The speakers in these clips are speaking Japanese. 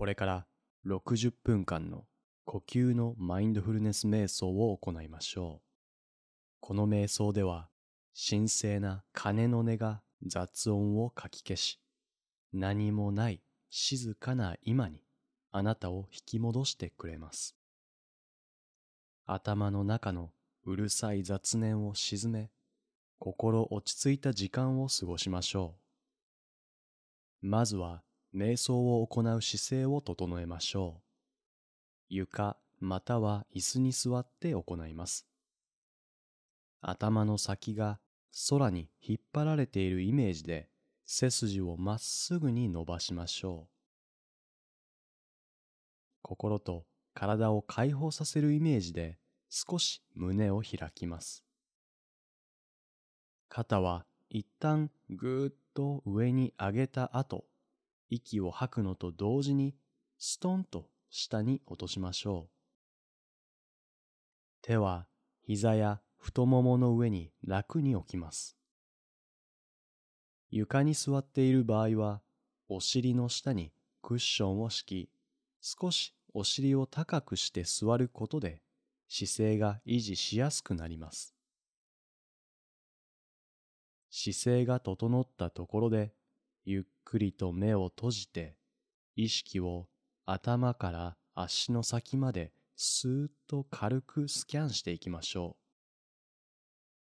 これから60分間の呼吸のマインドフルネス瞑想を行いましょう。この瞑想では神聖な鐘の音が雑音をかき消し、何もない静かな今にあなたを引き戻してくれます。頭の中のうるさい雑念を沈め、心落ち着いた時間を過ごしましょう。まずは瞑想を行う姿勢を整えましょう。床または椅子に座って行います。頭の先が空に引っ張られているイメージで背筋をまっすぐに伸ばしましょう。心と体を解放させるイメージで少し胸を開きます。肩は一旦ぐーっと上に上げた後、息を吐くのと同時にストンと下に落としましょう。手は膝や太ももの上に楽に置きます。床に座っている場合は、お尻の下にクッションを敷き、少しお尻を高くして座ることで姿勢が維持しやすくなります。姿勢が整ったところで、ゆっくりと目を閉じて、意識を頭から足の先までスーッと軽くスキャンしていきましょう。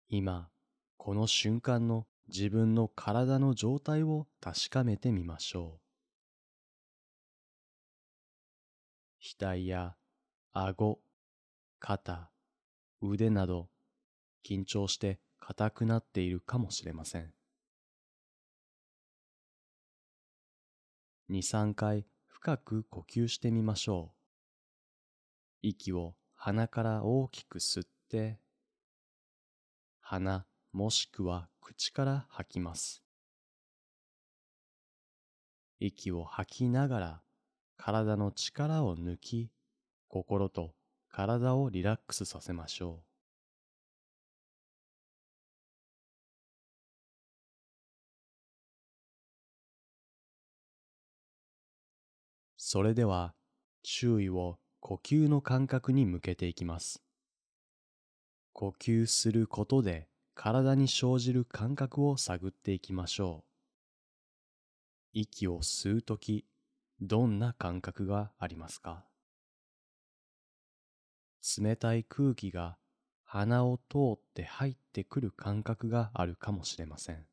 今、この瞬間の自分の体の状態を確かめてみましょう。額や顎、肩、腕など緊張して硬くなっているかもしれません。2、3回深く呼吸してみましょう。息を鼻から大きく吸って、鼻もしくは口から吐きます。息を吐きながら体の力を抜き、心と体をリラックスさせましょう。それでは注意を呼吸の感覚に向けていきます。呼吸することで体に生じる感覚を探っていきましょう。息を吸うとき、どんな感覚がありますか？冷たい空気が鼻を通って入ってくる感覚があるかもしれません。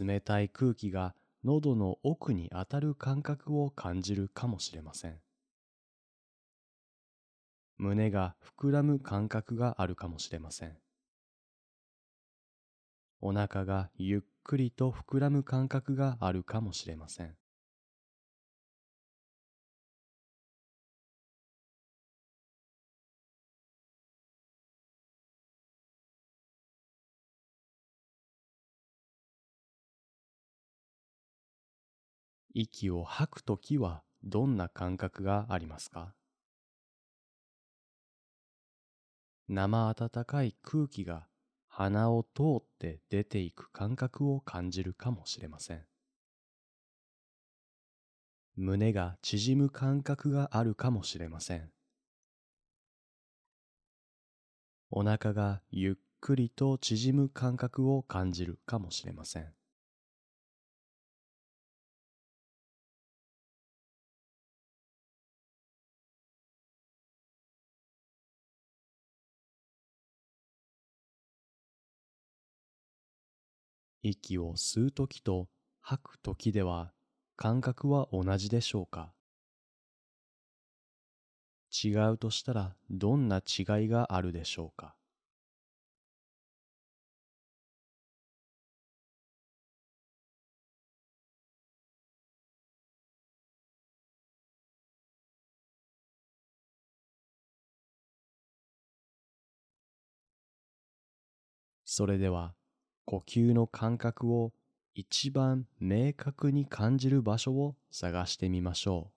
冷たい空気が喉の奥に当たる感覚を感じるかもしれません。胸が膨らむ感覚があるかもしれません。お腹がゆっくりと膨らむ感覚があるかもしれません。息を吐くときはどんな感覚がありますか？生温かい空気が鼻を通って出ていく感覚を感じるかもしれません。胸が縮む感覚があるかもしれません。お腹がゆっくりと縮む感覚を感じるかもしれません。息を吸うときと吐くときでは感覚は同じでしょうか？違うとしたらどんな違いがあるでしょうか？それでは呼吸の感覚を一番明確に感じる場所を探してみましょ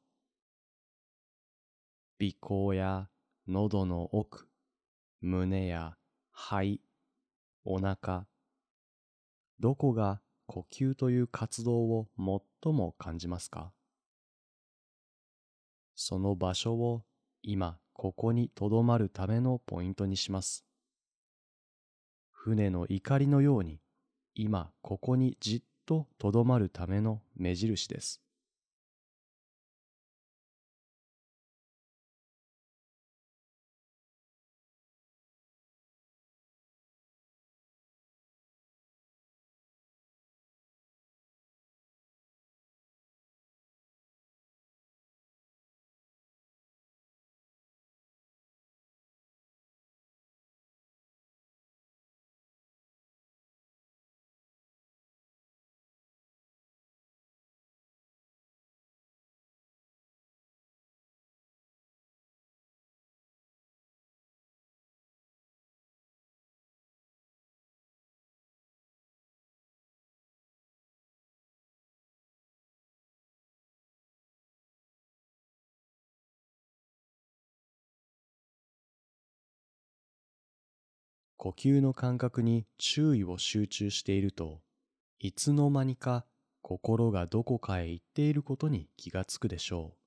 う。鼻孔や喉の奥、胸や肺、お腹、どこが呼吸という活動を最も感じますか？その場所を今ここにとどまるためのポイントにします。船の怒りのように今ここにじっととどまるための目印です。呼吸の感覚に注意を集中しているといつの間にか心がどこかへ行っていることに気がつくでしょう。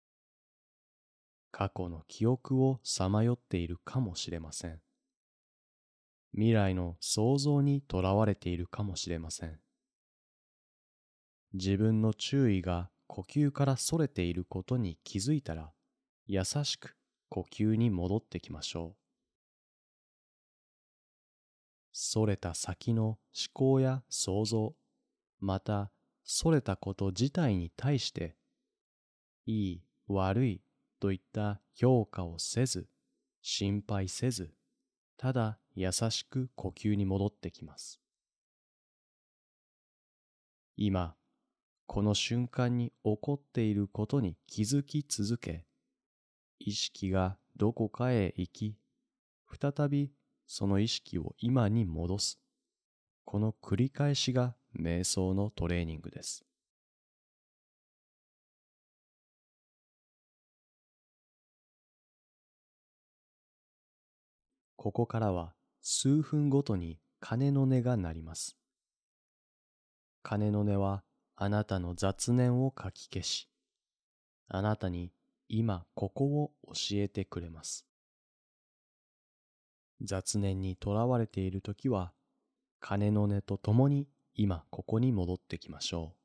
過去の記憶をさまよっているかもしれません。未来の想像にとらわれているかもしれません。自分の注意が呼吸からそれていることに気づいたら、優しく呼吸に戻ってきましょう。それた先の思考や想像、またそれたこと自体に対して、いい、悪いといった評価をせず、心配せず、ただ優しく呼吸に戻ってきます。今、この瞬間に起こっていることに気づき続け、意識がどこかへ行き、再びその意識を今に戻す。この繰り返しが瞑想のトレーニングです。ここからは数分ごとに鐘の音が鳴ります。鐘の音はあなたの雑念をかき消し、あなたに今ここを教えてくれます。雑念にとらわれている時は、鐘の音とともに今ここに戻ってきましょう。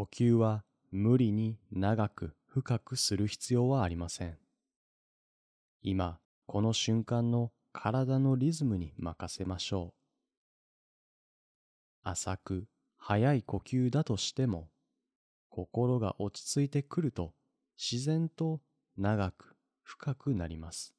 呼吸は無理に長く深くする必要はありません。今、この瞬間の体のリズムに任せましょう。浅く速い呼吸だとしても、心が落ち着いてくると自然と長く深くなります。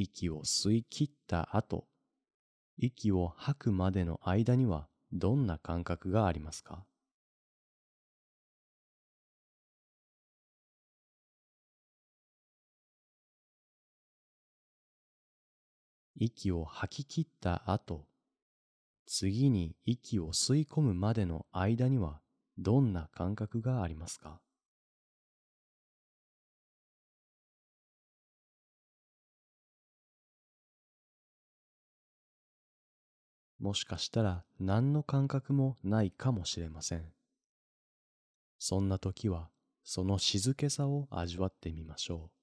息を吸い切った後、息を吐くまでの間にはどんな感覚がありますか？息を吐き切った後、次に息を吸い込むまでの間にはどんな感覚がありますか？もしかしたら何の感覚もないかもしれません。そんな時はその静けさを味わってみましょう。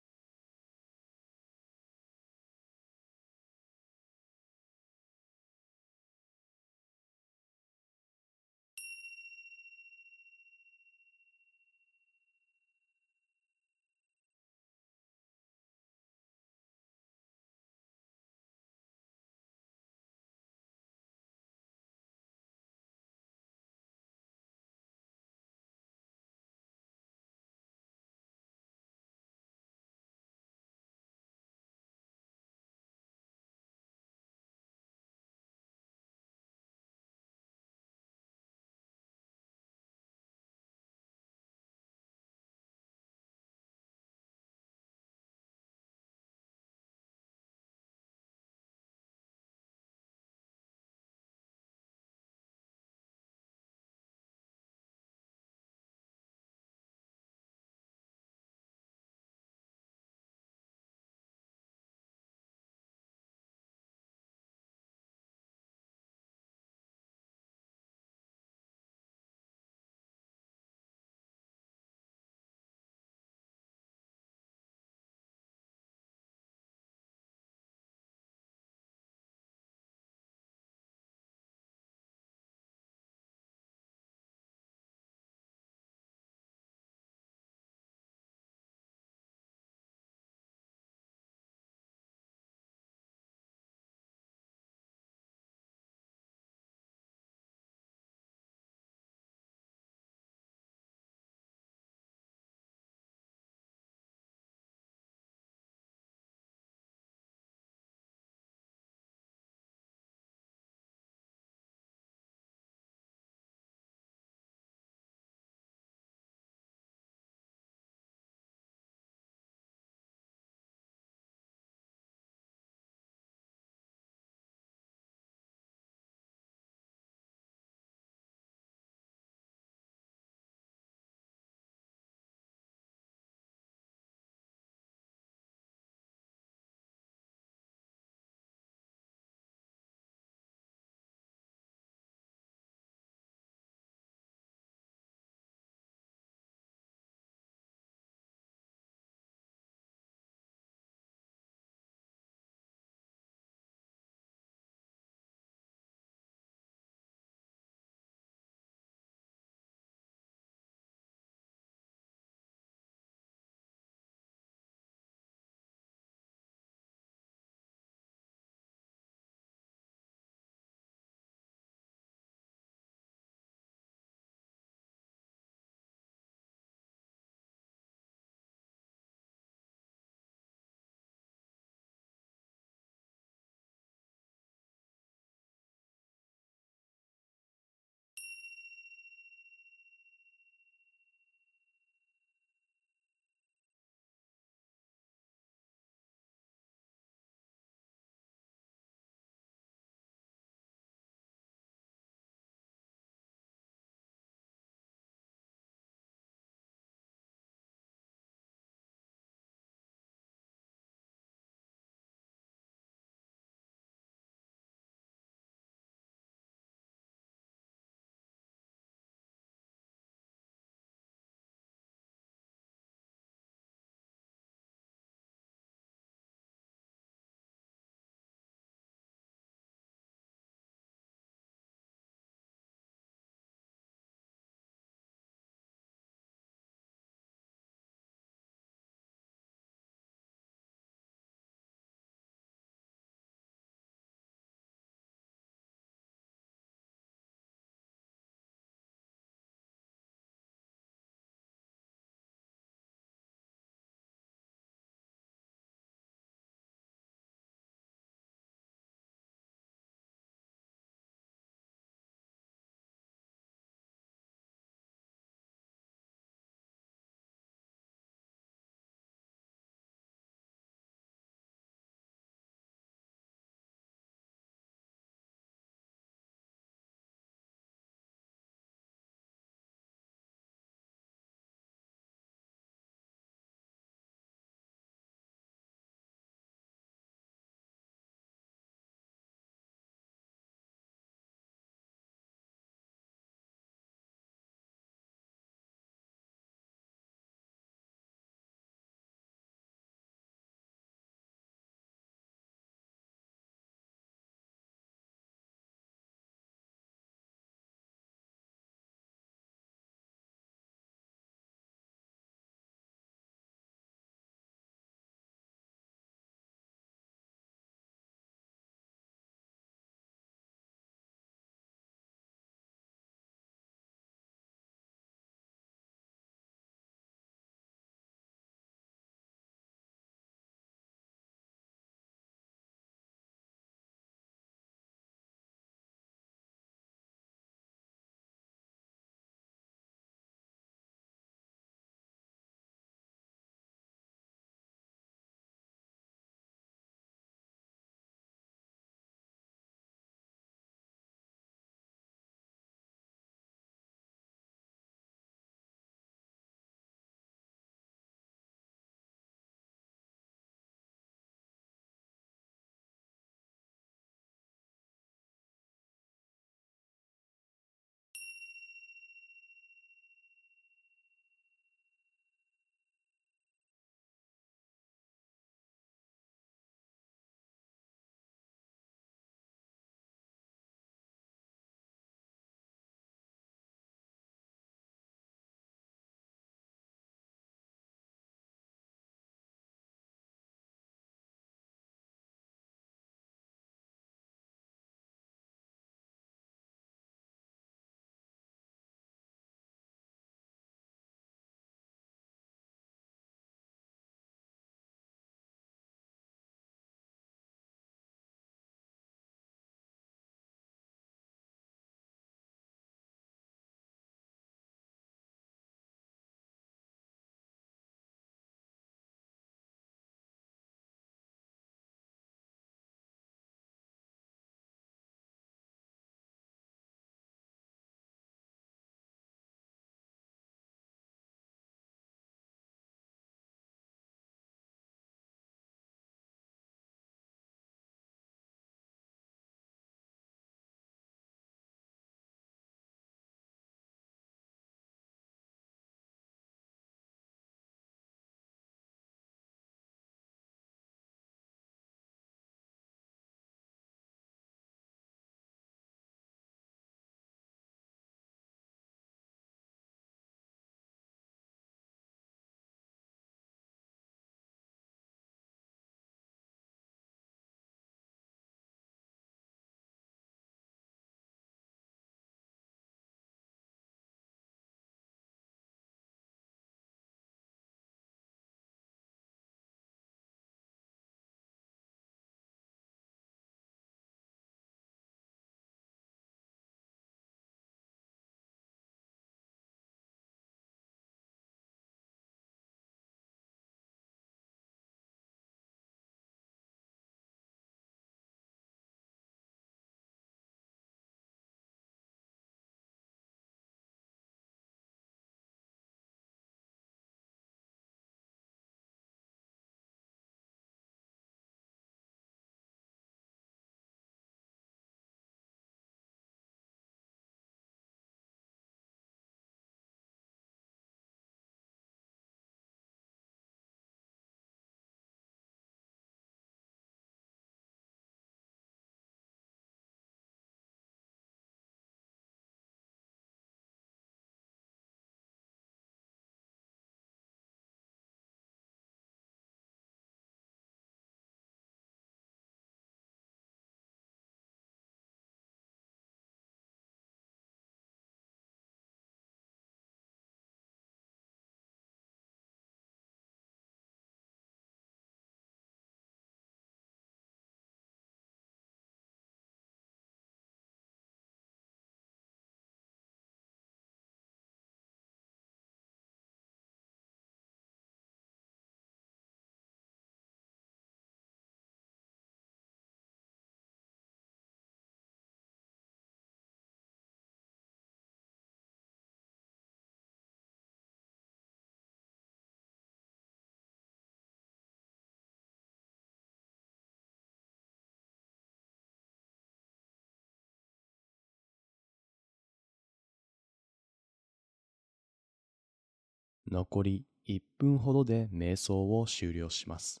残り1分ほどで瞑想を終了します。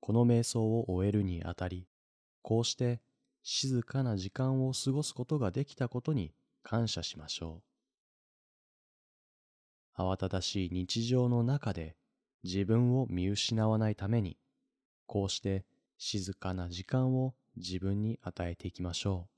この瞑想を終えるにあたり、こうして静かな時間を過ごすことができたことに感謝しましょう。慌ただしい日常の中で自分を見失わないために、こうして静かな時間を自分に与えていきましょう。